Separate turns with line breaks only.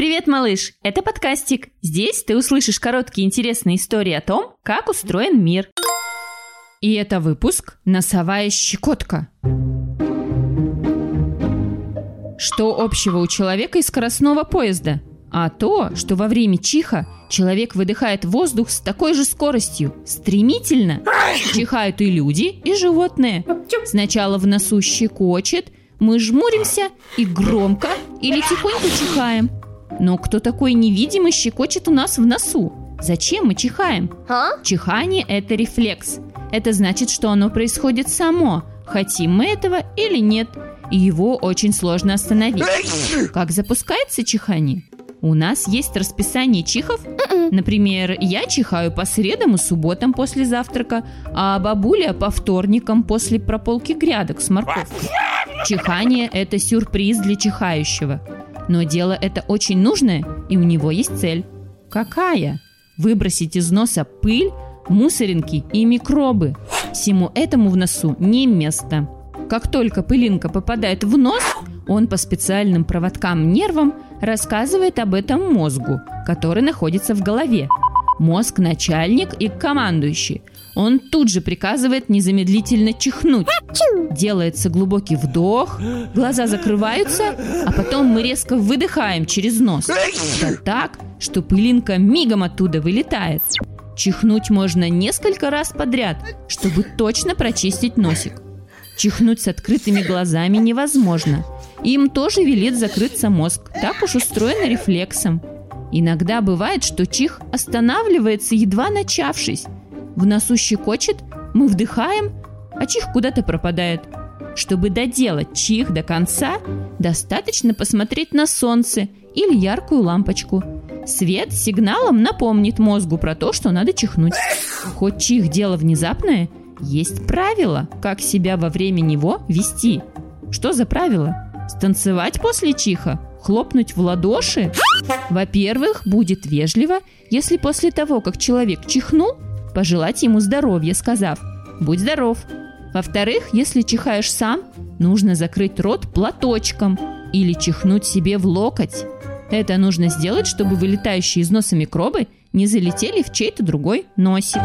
Привет, малыш! Это подкастик. Здесь ты услышишь короткие интересные истории о том, как устроен мир. И это выпуск «Носовая щекотка». Что общего у человека и скоростного поезда? А то, что во время чиха человек выдыхает воздух с такой же скоростью, стремительно. Чихают и люди, и животные. Сначала в носу щекочет, мы жмуримся и громко или тихонько чихаем. Но кто такой невидимый щекочет у нас в носу? Зачем мы чихаем?
А?
Чихание – это рефлекс. Это значит, что оно происходит само, хотим мы этого или нет. И его очень сложно остановить. Как запускается чихание? У нас есть расписание чихов. Например, я чихаю по средам и субботам после завтрака, а бабуля по вторникам после прополки грядок с морковкой. Чихание – это сюрприз для чихающего. Но дело это очень нужное, и у него есть цель. Какая? Выбросить из носа пыль, мусоринки и микробы. Всему этому в носу не место. Как только пылинка попадает в нос, он по специальным проводкам-нервам рассказывает об этом мозгу, который находится в голове. Мозг – начальник и командующий. Он тут же приказывает незамедлительно чихнуть. Делается глубокий вдох, глаза закрываются, а потом мы резко выдыхаем через нос. Да так, что пылинка мигом оттуда вылетает. Чихнуть можно несколько раз подряд, чтобы точно прочистить носик. Чихнуть с открытыми глазами невозможно. Им тоже велит закрыться мозг. Так уж устроено рефлексом. Иногда бывает, что чих останавливается, едва начавшись. В носу щекочет, мы вдыхаем, а чих куда-то пропадает. Чтобы доделать чих до конца, достаточно посмотреть на солнце или яркую лампочку. Свет сигналом напомнит мозгу про то, что надо чихнуть. Хоть чих дело внезапное, есть правило, как себя во время него вести. Что за правило? Станцевать после чиха? Хлопнуть в ладоши? Во-первых, будет вежливо, если после того, как человек чихнул, пожелать ему здоровья, сказав «Будь здоров». Во-вторых, если чихаешь сам, нужно закрыть рот платочком или чихнуть себе в локоть. Это нужно сделать, чтобы вылетающие из носа микробы не залетели в чей-то другой носик.